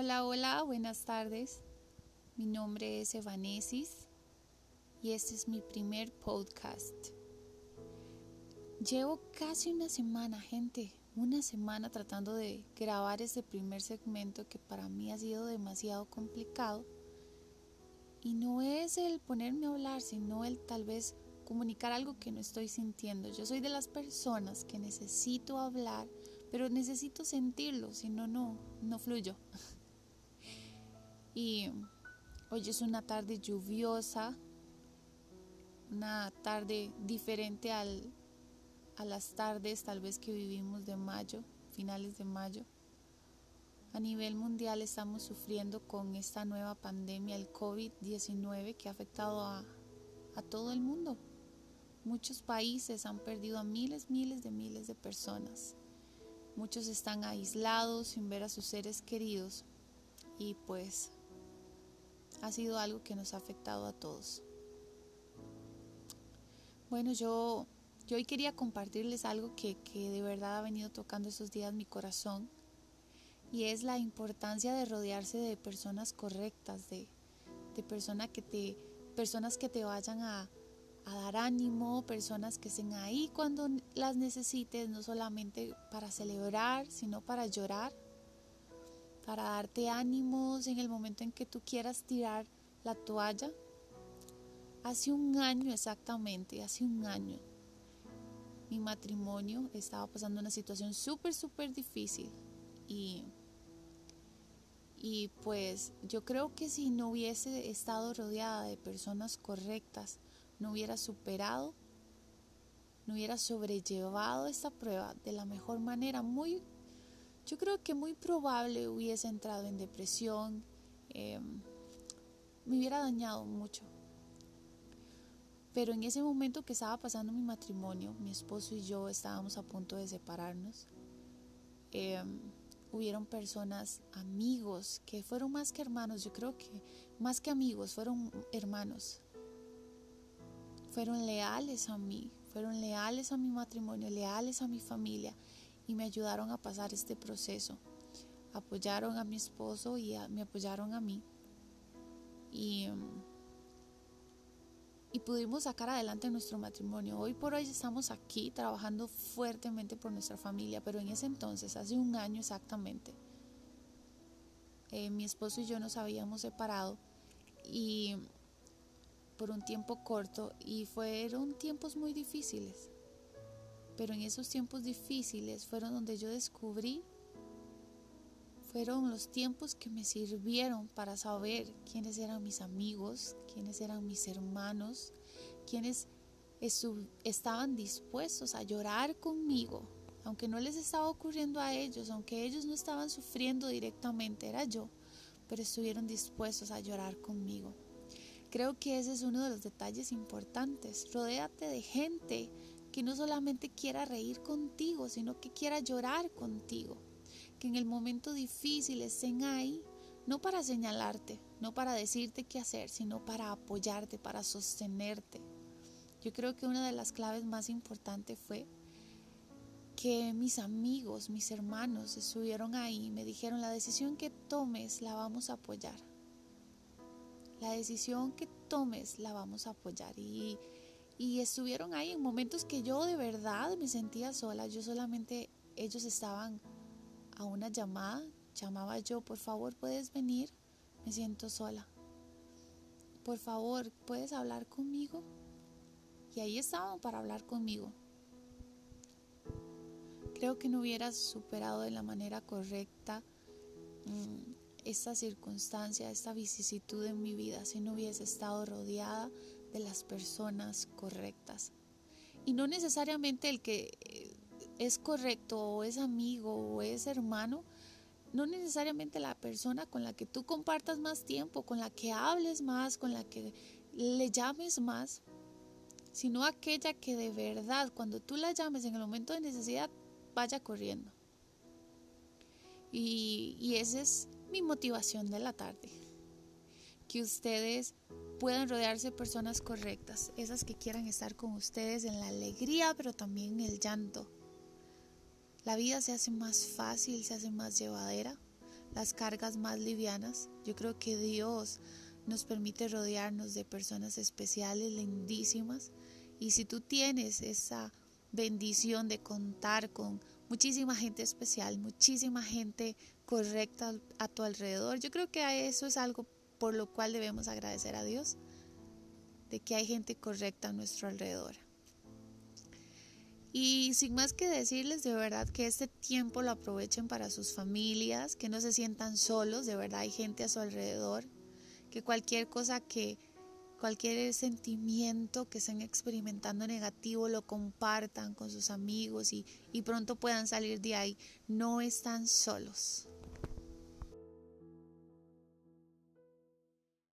Hola, hola, buenas tardes. Mi nombre es Evanesis y este es mi primer podcast. Llevo casi una semana, gente, una semana tratando de grabar este primer segmento que para mí ha sido demasiado complicado. Y no es el ponerme a hablar, sino el tal vez comunicar algo que no estoy sintiendo. Yo soy de las personas que necesito hablar, pero necesito sentirlo, si no, no, no fluyo. Y hoy es una tarde lluviosa, una tarde diferente al, a las tardes tal vez que vivimos de mayo, finales de mayo. A nivel mundial estamos sufriendo con esta nueva pandemia, el COVID-19, que ha afectado a, a todo el mundo. Muchos países han perdido a miles, miles de miles de personas. Muchos están aislados sin ver a sus seres queridos y pues ha sido algo que nos ha afectado a todos. Bueno, yo, yo hoy quería compartirles algo que, que de verdad ha venido tocando estos días mi corazón y es la importancia de rodearse de personas correctas, de, de personas que te, personas que te vayan a, a dar ánimo, personas que estén ahí cuando las necesites, no solamente para celebrar, sino para llorar para darte ánimos en el momento en que tú quieras tirar la toalla. Hace un año exactamente, hace un año, mi matrimonio estaba pasando una situación súper, súper difícil y, y pues yo creo que si no hubiese estado rodeada de personas correctas, no hubiera superado, no hubiera sobrellevado esta prueba de la mejor manera, muy yo creo que muy probable hubiese entrado en depresión, em, me hubiera dañado mucho. Pero en ese momento que estaba pasando mi matrimonio, mi esposo y yo estábamos a punto de separarnos. Em, hubieron personas, amigos, que fueron más que hermanos, yo creo que más que amigos, fueron hermanos. Fueron leales a mí, fueron leales a mi matrimonio, leales a mi familia y me ayudaron a pasar este proceso. Apoyaron a mi esposo y me apoyaron a mí. Y, y pudimos sacar adelante nuestro matrimonio. Hoy por hoy estamos aquí trabajando fuertemente por nuestra familia, pero en ese entonces, hace un año exactamente, eh, mi esposo y yo nos habíamos separado y por un tiempo corto y fueron tiempos muy difíciles pero en esos tiempos difíciles fueron donde yo descubrí, fueron los tiempos que me sirvieron para saber quiénes eran mis amigos, quiénes eran mis hermanos, quiénes estaban dispuestos a llorar conmigo, aunque no les estaba ocurriendo a ellos, aunque ellos no estaban sufriendo directamente, era yo, pero estuvieron dispuestos a llorar conmigo. Creo que ese es uno de los detalles importantes. Rodéate de gente que no solamente quiera reír contigo, sino que quiera llorar contigo. Que en el momento difícil estén ahí, no para señalarte, no para decirte qué hacer, sino para apoyarte, para sostenerte. Yo creo que una de las claves más importantes fue que mis amigos, mis hermanos estuvieron ahí y me dijeron, la decisión que tomes la vamos a apoyar. La decisión que tomes la vamos a apoyar. Y y estuvieron ahí en momentos que yo de verdad me sentía sola. Yo solamente, ellos estaban a una llamada, llamaba yo, por favor, puedes venir, me siento sola. Por favor, puedes hablar conmigo. Y ahí estaban para hablar conmigo. Creo que no hubiera superado de la manera correcta mm, esta circunstancia, esta vicisitud en mi vida si no hubiese estado rodeada de las personas correctas. Y no necesariamente el que eh, es correcto o es amigo o es hermano, no necesariamente la persona con la que tú compartas más tiempo, con la que hables más, con la que le llames más, sino aquella que de verdad cuando tú la llames en el momento de necesidad vaya corriendo. Y, y esa es mi motivación de la tarde. Que ustedes puedan rodearse de personas correctas, esas que quieran estar con ustedes en la alegría, pero también en el llanto. La vida se hace más fácil, se hace más llevadera las cargas más livianas. Yo creo que Dios nos permite rodearnos de personas especiales, lindísimas. Y si tú tienes esa bendición de contar con muchísima gente especial, muchísima gente correcta a tu alrededor, yo creo que eso es algo por lo cual debemos agradecer a Dios, de que hay gente correcta a nuestro alrededor. Y sin más que decirles, de verdad que este tiempo lo aprovechen para sus familias, que no se sientan solos, de verdad hay gente a su alrededor, que cualquier cosa que, cualquier sentimiento que estén experimentando negativo lo compartan con sus amigos y, y pronto puedan salir de ahí. No están solos.